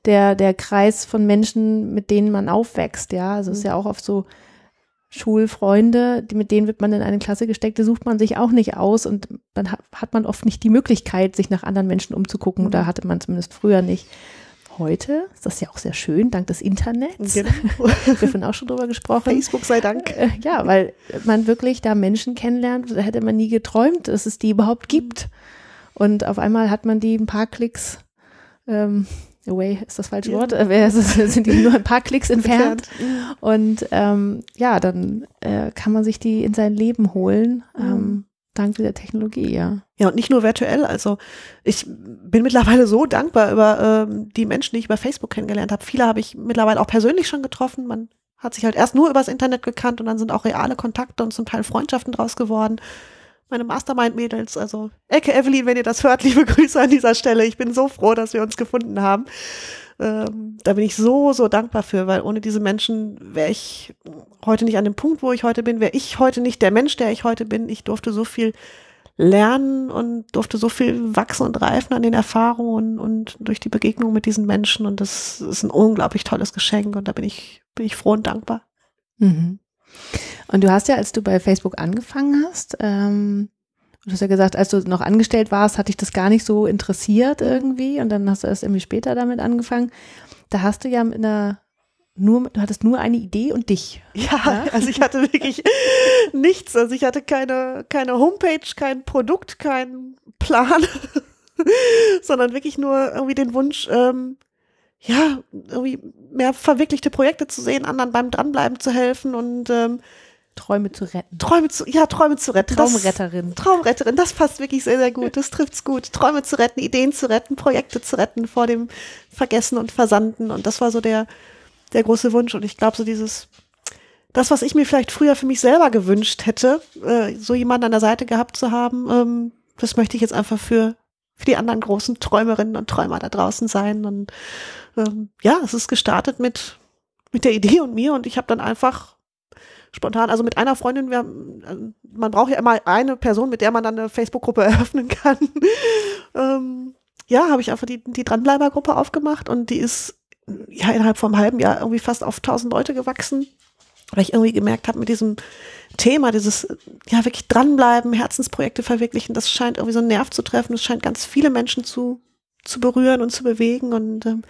der der Kreis von Menschen, mit denen man aufwächst. Ja, also mhm. ist ja auch oft so Schulfreunde, die, mit denen wird man in eine Klasse gesteckt, die sucht man sich auch nicht aus und dann hat, man oft nicht die Möglichkeit, sich nach anderen Menschen umzugucken. Mhm. Oder hatte man zumindest früher nicht heute ist das ja auch sehr schön, dank des Internets. Genau. Wir haben auch schon drüber gesprochen. Facebook sei Dank. Äh, ja, weil man wirklich da Menschen kennenlernt, da hätte man nie geträumt, dass es die überhaupt gibt. Und auf einmal hat man die ein paar Klicks, ähm, away ist das falsche ja. Wort, äh, sind die nur ein paar Klicks entfernt. Und ähm, ja, dann äh, kann man sich die in sein Leben holen. Ähm, Dank der Technologie, ja. Ja, und nicht nur virtuell. Also ich bin mittlerweile so dankbar über ähm, die Menschen, die ich über Facebook kennengelernt habe. Viele habe ich mittlerweile auch persönlich schon getroffen. Man hat sich halt erst nur übers Internet gekannt und dann sind auch reale Kontakte und zum Teil Freundschaften draus geworden. Meine Mastermind-Mädels, also Ecke Evelyn, wenn ihr das hört, liebe Grüße an dieser Stelle. Ich bin so froh, dass wir uns gefunden haben. Ähm, da bin ich so, so dankbar für, weil ohne diese Menschen wäre ich heute nicht an dem Punkt, wo ich heute bin, wäre ich heute nicht der Mensch, der ich heute bin. Ich durfte so viel lernen und durfte so viel wachsen und reifen an den Erfahrungen und durch die Begegnung mit diesen Menschen. Und das ist ein unglaublich tolles Geschenk und da bin ich, bin ich froh und dankbar. Mhm. Und du hast ja, als du bei Facebook angefangen hast, ähm, Du hast ja gesagt, als du noch angestellt warst, hat dich das gar nicht so interessiert irgendwie und dann hast du erst irgendwie später damit angefangen. Da hast du ja mit einer nur, du hattest nur eine Idee und dich. Ja, ja? also ich hatte wirklich nichts. Also ich hatte keine, keine Homepage, kein Produkt, keinen Plan, sondern wirklich nur irgendwie den Wunsch, ähm, ja, irgendwie mehr verwirklichte Projekte zu sehen, anderen beim Dranbleiben zu helfen und ähm, Träume zu retten. Träume zu, ja, Träume zu retten. Traumretterin. Das, Traumretterin, das passt wirklich sehr, sehr gut. Das trifft's gut. Träume zu retten, Ideen zu retten, Projekte zu retten vor dem Vergessen und Versanden. Und das war so der, der große Wunsch. Und ich glaube, so dieses, das, was ich mir vielleicht früher für mich selber gewünscht hätte, äh, so jemanden an der Seite gehabt zu haben, ähm, das möchte ich jetzt einfach für, für die anderen großen Träumerinnen und Träumer da draußen sein. Und ähm, ja, es ist gestartet mit, mit der Idee und mir und ich habe dann einfach spontan, also mit einer Freundin, wir, äh, man braucht ja immer eine Person, mit der man dann eine Facebook-Gruppe eröffnen kann. ähm, ja, habe ich einfach die, die Dranbleiber-Gruppe aufgemacht und die ist ja innerhalb vom halben Jahr irgendwie fast auf 1000 Leute gewachsen, weil ich irgendwie gemerkt habe, mit diesem Thema, dieses ja wirklich dranbleiben, Herzensprojekte verwirklichen, das scheint irgendwie so einen Nerv zu treffen, das scheint ganz viele Menschen zu, zu berühren und zu bewegen und ähm,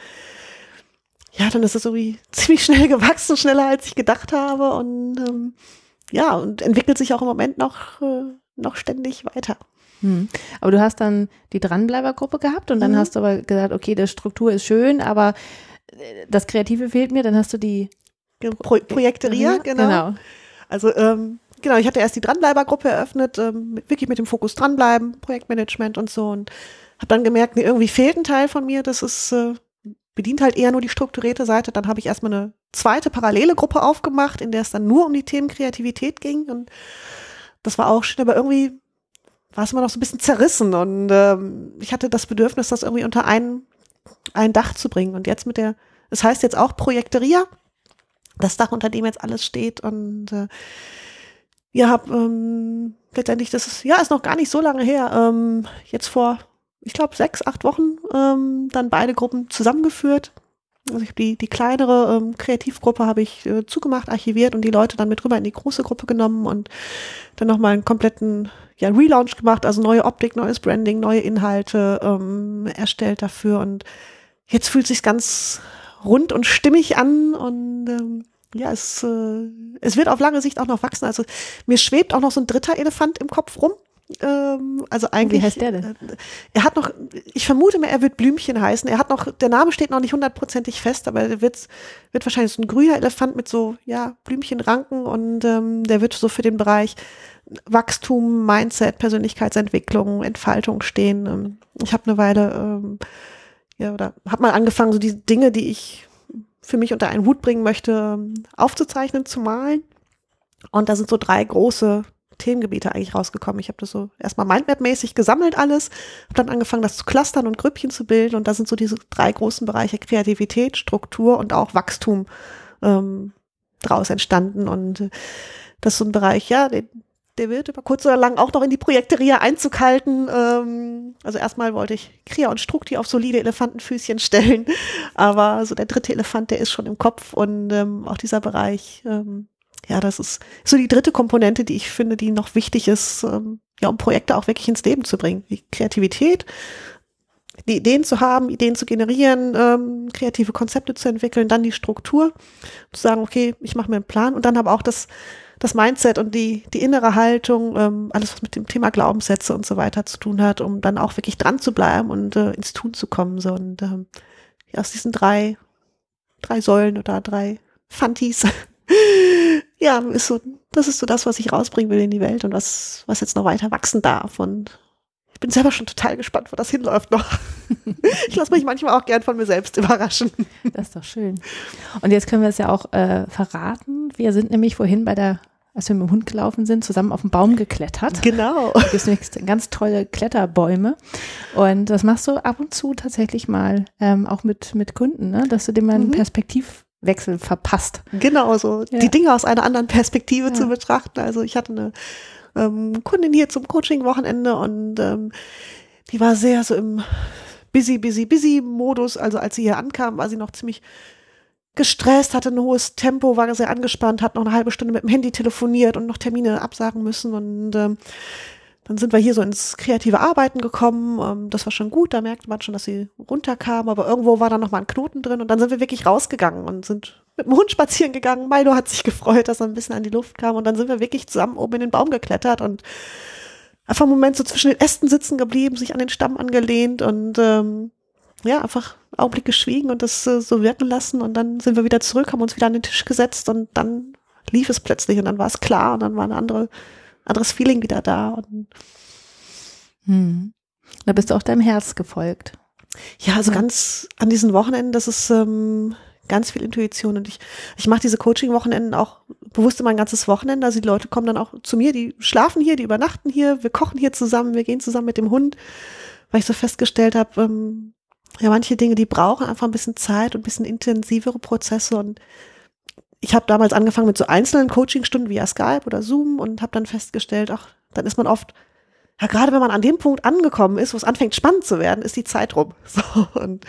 ja, dann ist es irgendwie ziemlich schnell gewachsen, schneller als ich gedacht habe und ähm, ja, und entwickelt sich auch im Moment noch, äh, noch ständig weiter. Hm. Aber du hast dann die Dranbleibergruppe gehabt und dann mhm. hast du aber gesagt, okay, die Struktur ist schön, aber äh, das Kreative fehlt mir, dann hast du die Pro Projekteria, mhm, genau. genau. Also ähm, genau, ich hatte erst die Dranbleibergruppe eröffnet, ähm, mit, wirklich mit dem Fokus Dranbleiben, Projektmanagement und so und habe dann gemerkt, nee, irgendwie fehlt ein Teil von mir, das ist äh, bedient halt eher nur die strukturierte Seite. Dann habe ich erstmal eine zweite parallele Gruppe aufgemacht, in der es dann nur um die Themen Kreativität ging. Und das war auch schön, aber irgendwie war es immer noch so ein bisschen zerrissen und ähm, ich hatte das Bedürfnis, das irgendwie unter ein, ein Dach zu bringen. Und jetzt mit der, es das heißt jetzt auch Projekteria, das Dach, unter dem jetzt alles steht und äh, ihr habt ähm, letztendlich, das ist, ja, ist noch gar nicht so lange her, ähm, jetzt vor, ich glaube, sechs, acht Wochen ähm, dann beide Gruppen zusammengeführt. Also ich die, die kleinere ähm, Kreativgruppe habe ich äh, zugemacht, archiviert und die Leute dann mit rüber in die große Gruppe genommen und dann nochmal einen kompletten ja, Relaunch gemacht, also neue Optik, neues Branding, neue Inhalte ähm, erstellt dafür und jetzt fühlt sich ganz rund und stimmig an und ähm, ja, es, äh, es wird auf lange Sicht auch noch wachsen. Also mir schwebt auch noch so ein dritter Elefant im Kopf rum. Ähm, also eigentlich. Wie heißt der denn? Äh, er hat noch, ich vermute mir, er wird Blümchen heißen. Er hat noch, der Name steht noch nicht hundertprozentig fest, aber er wird, wird wahrscheinlich so ein grüner Elefant mit so, ja, Blümchenranken und ähm, der wird so für den Bereich Wachstum, Mindset, Persönlichkeitsentwicklung, Entfaltung stehen. Ähm, ich habe eine Weile, ähm, ja, oder habe mal angefangen, so die Dinge, die ich für mich unter einen Hut bringen möchte, aufzuzeichnen, zu malen. Und da sind so drei große Themengebiete eigentlich rausgekommen. Ich habe das so erstmal Mindmap-mäßig gesammelt alles, habe dann angefangen, das zu clustern und Grüppchen zu bilden. Und da sind so diese drei großen Bereiche Kreativität, Struktur und auch Wachstum ähm, draus entstanden. Und äh, das ist so ein Bereich, ja, den, der wird über kurz oder lang auch noch in die Projekteria Einzug halten. Ähm, also erstmal wollte ich Kria und Strukti auf solide Elefantenfüßchen stellen, aber so der dritte Elefant, der ist schon im Kopf und ähm, auch dieser Bereich, ähm, ja, das ist so die dritte Komponente, die ich finde, die noch wichtig ist, ähm, ja, um Projekte auch wirklich ins Leben zu bringen. Die Kreativität, die Ideen zu haben, Ideen zu generieren, ähm, kreative Konzepte zu entwickeln, dann die Struktur, zu sagen, okay, ich mache mir einen Plan und dann aber auch das das Mindset und die, die innere Haltung, ähm, alles, was mit dem Thema Glaubenssätze und so weiter zu tun hat, um dann auch wirklich dran zu bleiben und äh, ins Tun zu kommen. So. Und ähm, ja, aus diesen drei, drei Säulen oder drei Fantis, ja, ist so, das ist so das, was ich rausbringen will in die Welt und was, was jetzt noch weiter wachsen darf. Und ich bin selber schon total gespannt, wo das hinläuft noch. ich lasse mich manchmal auch gern von mir selbst überraschen. Das ist doch schön. Und jetzt können wir es ja auch äh, verraten. Wir sind nämlich vorhin bei der als wir mit dem Hund gelaufen sind, zusammen auf den Baum geklettert. Genau. Da gibt nämlich ganz tolle Kletterbäume. Und das machst du ab und zu tatsächlich mal ähm, auch mit, mit Kunden, ne? dass du dem mal einen mhm. Perspektivwechsel verpasst. Genau, so ja. die Dinge aus einer anderen Perspektive ja. zu betrachten. Also ich hatte eine ähm, Kundin hier zum Coaching-Wochenende und ähm, die war sehr so im busy, busy, busy Modus. Also als sie hier ankam, war sie noch ziemlich gestresst, hatte ein hohes Tempo, war sehr angespannt, hat noch eine halbe Stunde mit dem Handy telefoniert und noch Termine absagen müssen und ähm, dann sind wir hier so ins kreative Arbeiten gekommen. Ähm, das war schon gut, da merkte man schon, dass sie runterkam, aber irgendwo war dann noch mal ein Knoten drin. Und dann sind wir wirklich rausgegangen und sind mit dem Hund spazieren gegangen. Milo hat sich gefreut, dass er ein bisschen an die Luft kam. Und dann sind wir wirklich zusammen oben in den Baum geklettert und einfach einen Moment so zwischen den Ästen sitzen geblieben, sich an den Stamm angelehnt und ähm, ja, einfach Augenblick geschwiegen und das äh, so wirken lassen. Und dann sind wir wieder zurück, haben uns wieder an den Tisch gesetzt und dann lief es plötzlich und dann war es klar und dann war ein andere, anderes Feeling wieder da. Und hm. Da bist du auch deinem Herz gefolgt. Ja, also ja. ganz an diesen Wochenenden, das ist ähm, ganz viel Intuition und ich, ich mache diese Coaching-Wochenenden auch bewusst immer ein ganzes Wochenende. Also die Leute kommen dann auch zu mir, die schlafen hier, die übernachten hier, wir kochen hier zusammen, wir gehen zusammen mit dem Hund, weil ich so festgestellt habe, ähm, ja, manche Dinge, die brauchen einfach ein bisschen Zeit und ein bisschen intensivere Prozesse. Und ich habe damals angefangen mit so einzelnen Coachingstunden via Skype oder Zoom und habe dann festgestellt, ach, dann ist man oft, ja, gerade wenn man an dem Punkt angekommen ist, wo es anfängt spannend zu werden, ist die Zeit rum. So, und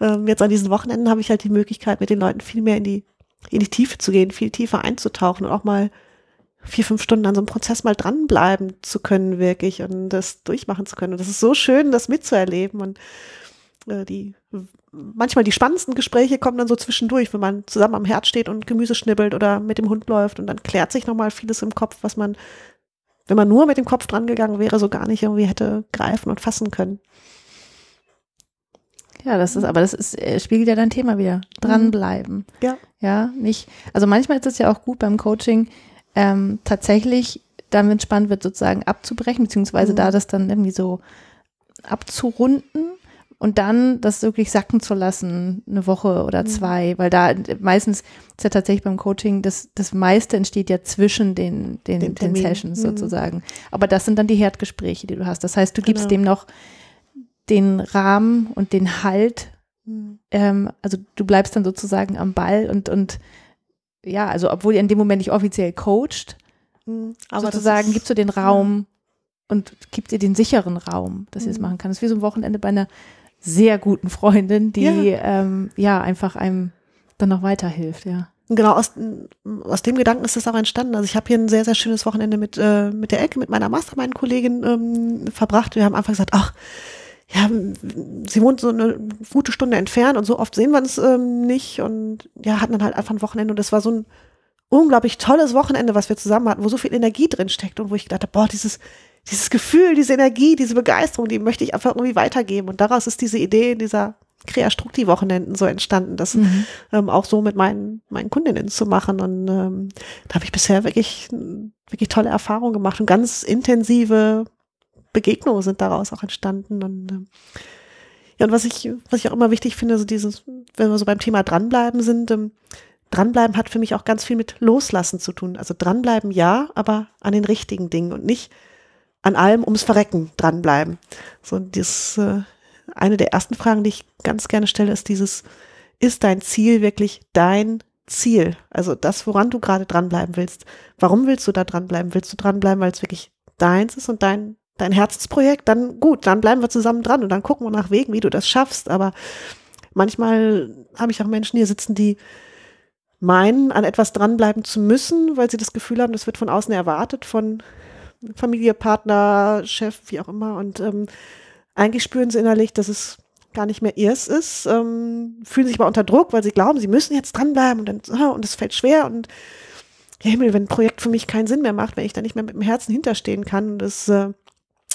ähm, jetzt an diesen Wochenenden habe ich halt die Möglichkeit, mit den Leuten viel mehr in die, in die Tiefe zu gehen, viel tiefer einzutauchen und auch mal vier, fünf Stunden an so einem Prozess mal dranbleiben zu können, wirklich, und das durchmachen zu können. Und das ist so schön, das mitzuerleben. Und äh, die manchmal die spannendsten Gespräche kommen dann so zwischendurch, wenn man zusammen am Herd steht und Gemüse schnibbelt oder mit dem Hund läuft und dann klärt sich nochmal vieles im Kopf, was man, wenn man nur mit dem Kopf dran gegangen wäre, so gar nicht irgendwie hätte greifen und fassen können. Ja, das ist, aber das ist, äh, spiegelt ja dein Thema wieder. Dranbleiben. Mhm. Ja. Ja, nicht, also manchmal ist es ja auch gut beim Coaching, ähm, tatsächlich, dann, wenn es spannend wird, sozusagen abzubrechen, beziehungsweise mhm. da das dann irgendwie so abzurunden und dann das wirklich sacken zu lassen, eine Woche oder zwei, weil da meistens ist ja tatsächlich beim Coaching, das, das meiste entsteht ja zwischen den, den, Den den. Sessions Mhm. sozusagen. Aber das sind dann die Herdgespräche, die du hast. Das heißt, du gibst Genau. dem noch den Rahmen und den Halt, Mhm. ähm, also du bleibst dann sozusagen am Ball und, und ja, also obwohl ihr in dem Moment nicht offiziell coacht, Mhm. Aber sozusagen gibst du den Raum und gibt ihr den sicheren Raum, dass ihr es Mhm. machen kann. Das ist wie so ein Wochenende bei einer sehr guten Freundin, die ja, ähm, ja einfach einem dann noch weiterhilft, ja. Genau, aus, aus dem Gedanken ist das auch entstanden. Also ich habe hier ein sehr, sehr schönes Wochenende mit, äh, mit der Elke, mit meiner Mastermind-Kollegin ähm, verbracht. Wir haben einfach gesagt, ach, ja, sie wohnt so eine gute Stunde entfernt und so oft sehen wir uns ähm, nicht und ja, hatten dann halt einfach ein Wochenende und das war so ein unglaublich tolles Wochenende, was wir zusammen hatten, wo so viel Energie drin steckt und wo ich gedacht habe, boah, dieses, dieses Gefühl, diese Energie, diese Begeisterung, die möchte ich einfach irgendwie weitergeben und daraus ist diese Idee dieser Krea-Strukti-Wochenenden so entstanden, das ähm, auch so mit meinen, meinen Kundinnen zu machen. Und ähm, da habe ich bisher wirklich, wirklich tolle Erfahrungen gemacht und ganz intensive Begegnungen sind daraus auch entstanden. Und ähm, ja, und was ich, was ich auch immer wichtig finde, so dieses, wenn wir so beim Thema dranbleiben sind, ähm, dranbleiben hat für mich auch ganz viel mit Loslassen zu tun. Also dranbleiben ja, aber an den richtigen Dingen und nicht an allem ums Verrecken dranbleiben. So das, äh, eine der ersten Fragen, die ich ganz gerne stelle, ist dieses, ist dein Ziel wirklich dein Ziel? Also das, woran du gerade dranbleiben willst. Warum willst du da dranbleiben? Willst du dranbleiben, weil es wirklich deins ist und dein, dein Herzensprojekt? Dann gut, dann bleiben wir zusammen dran und dann gucken wir nach Wegen, wie du das schaffst. Aber manchmal habe ich auch Menschen hier sitzen, die meinen, an etwas dranbleiben zu müssen, weil sie das Gefühl haben, das wird von außen erwartet, von Familie, Partner, Chef, wie auch immer. Und ähm, eigentlich spüren sie innerlich, dass es gar nicht mehr ihrs ist, ähm, fühlen sich aber unter Druck, weil sie glauben, sie müssen jetzt dranbleiben und dann, ah, und es fällt schwer und Himmel, wenn ein Projekt für mich keinen Sinn mehr macht, wenn ich da nicht mehr mit dem Herzen hinterstehen kann und es äh,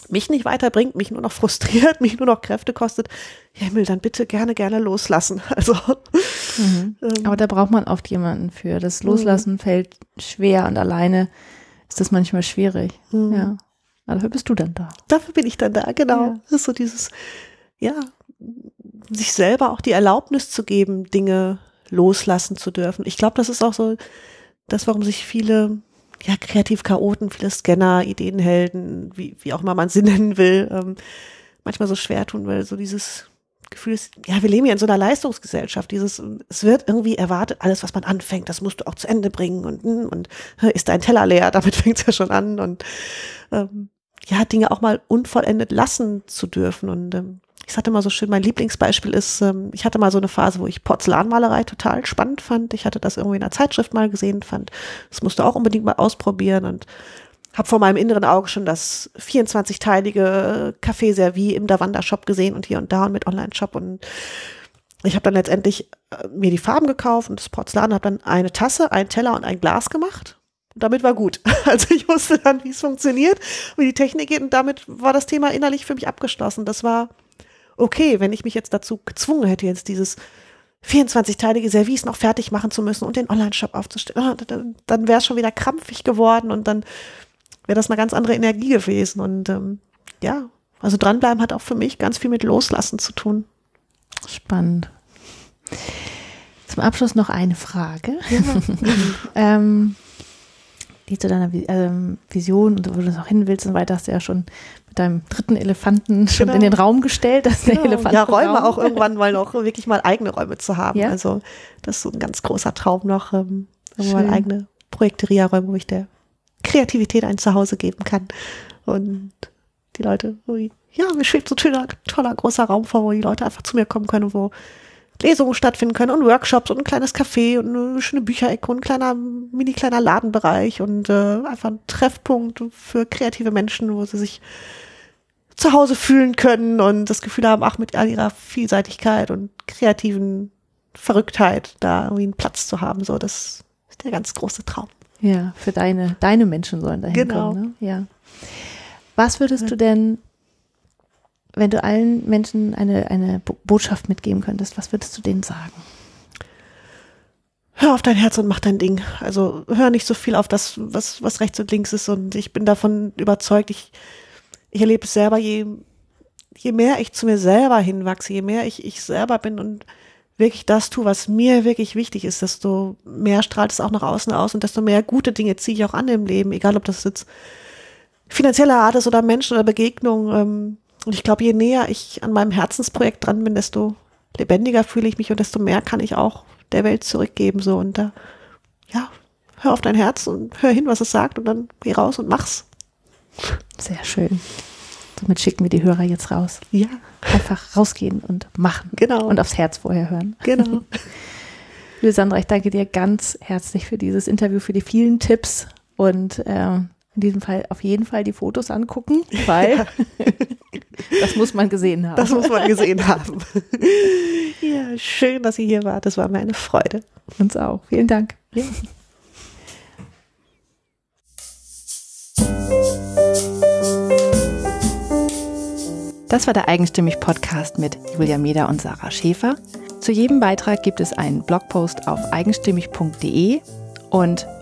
mich nicht weiterbringt, mich nur noch frustriert, mich nur noch Kräfte kostet, ja, Himmel, dann bitte gerne, gerne loslassen. Also, ähm, Aber da braucht man oft jemanden für. Das Loslassen fällt schwer und alleine ist das manchmal schwierig. Mhm. Ja. Aber dafür bist du dann da. dafür bin ich dann da, genau. Ja. Das ist so dieses, ja, sich selber auch die Erlaubnis zu geben, Dinge loslassen zu dürfen. Ich glaube, das ist auch so das, warum sich viele ja, Kreativ-Chaoten, viele Scanner, Ideenhelden, wie, wie auch immer man sie nennen will, ähm, manchmal so schwer tun, weil so dieses Gefühl ist, ja, wir leben ja in so einer Leistungsgesellschaft, dieses, es wird irgendwie erwartet, alles, was man anfängt, das musst du auch zu Ende bringen und, hm, und ist dein Teller leer, damit fängt es ja schon an und ähm, ja, Dinge auch mal unvollendet lassen zu dürfen und ähm, ich sagte mal so schön, mein Lieblingsbeispiel ist, ähm, ich hatte mal so eine Phase, wo ich Porzellanmalerei total spannend fand. Ich hatte das irgendwie in einer Zeitschrift mal gesehen, fand, das musste auch unbedingt mal ausprobieren und habe vor meinem inneren Auge schon das 24-teilige Café-Servis im Davanda-Shop gesehen und hier und da und mit Online-Shop und ich habe dann letztendlich äh, mir die Farben gekauft und das Porzellan habe dann eine Tasse, einen Teller und ein Glas gemacht. Und damit war gut. Also ich wusste dann, wie es funktioniert, wie die Technik geht und damit war das Thema innerlich für mich abgeschlossen. Das war okay, wenn ich mich jetzt dazu gezwungen hätte, jetzt dieses 24-teilige Service noch fertig machen zu müssen und den Online-Shop aufzustellen, ah, dann, wäre es schon wieder krampfig geworden und dann wäre das eine ganz andere Energie gewesen. Und ähm, ja, also dranbleiben hat auch für mich ganz viel mit Loslassen zu tun. Spannend. Zum Abschluss noch eine Frage. ähm, die zu deiner ähm, Vision und wo du noch hin willst und weiter hast du ja schon mit deinem dritten Elefanten schon Genau. in den Raum gestellt. Dass der Elefant ja, Räume auch irgendwann mal noch wirklich mal eigene Räume zu haben. Ja. Also das ist so ein ganz großer Traum noch, ähm, mal eigene Projekterieräume, wo ich der Kreativität ein Zuhause geben kann. Und die Leute, ja, mir schwebt so ein toller, toller großer Raum vor, wo die Leute einfach zu mir kommen können, wo Lesungen stattfinden können und Workshops und ein kleines Café und eine schöne Bücherecke und ein kleiner, mini kleiner Ladenbereich und äh, einfach ein Treffpunkt für kreative Menschen, wo sie sich zu Hause fühlen können und das Gefühl haben, ach, mit all ihrer Vielseitigkeit und kreativen Verrücktheit da irgendwie einen Platz zu haben. So, das ist der ganz große Traum. Ja, für deine, deine Menschen sollen dahin Genau. kommen. Ne? Ja. Was würdest du denn, wenn du allen Menschen eine, eine Bo- Botschaft mitgeben könntest, was würdest du denen sagen? Hör auf dein Herz und mach dein Ding. Also hör nicht so viel auf das, was, was rechts und links ist. Und ich bin davon überzeugt, ich, ich erlebe es selber, je, je mehr ich zu mir selber hinwachse, je mehr ich ich selber bin und wirklich das tue, was mir wirklich wichtig ist, desto mehr strahlt es auch nach außen aus und desto mehr gute Dinge ziehe ich auch an im Leben, egal ob das jetzt finanzieller Art ist oder Menschen oder Begegnungen. Ähm, und ich glaube, je näher ich an meinem Herzensprojekt dran bin, desto lebendiger fühle ich mich und desto mehr kann ich auch der Welt zurückgeben. So und da, ja, hör auf dein Herz und hör hin, was es sagt und dann geh raus und mach's. Sehr schön. Somit schicken wir die Hörer jetzt raus. Ja. Einfach rausgehen und machen. Genau. Und aufs Herz vorher hören. Genau. Liebe Sandra, ich danke dir ganz herzlich für dieses Interview, für die vielen Tipps und äh, in diesem Fall auf jeden Fall die Fotos angucken, weil ja. das muss man gesehen haben. Das muss man gesehen haben. ja, schön, dass ihr hier wart. Das war mir eine Freude. Uns auch. Vielen Dank. Ja. Das war der Eigenstimmig Podcast mit Julia Meder und Sarah Schäfer. Zu jedem Beitrag gibt es einen Blogpost auf eigenstimmig.de und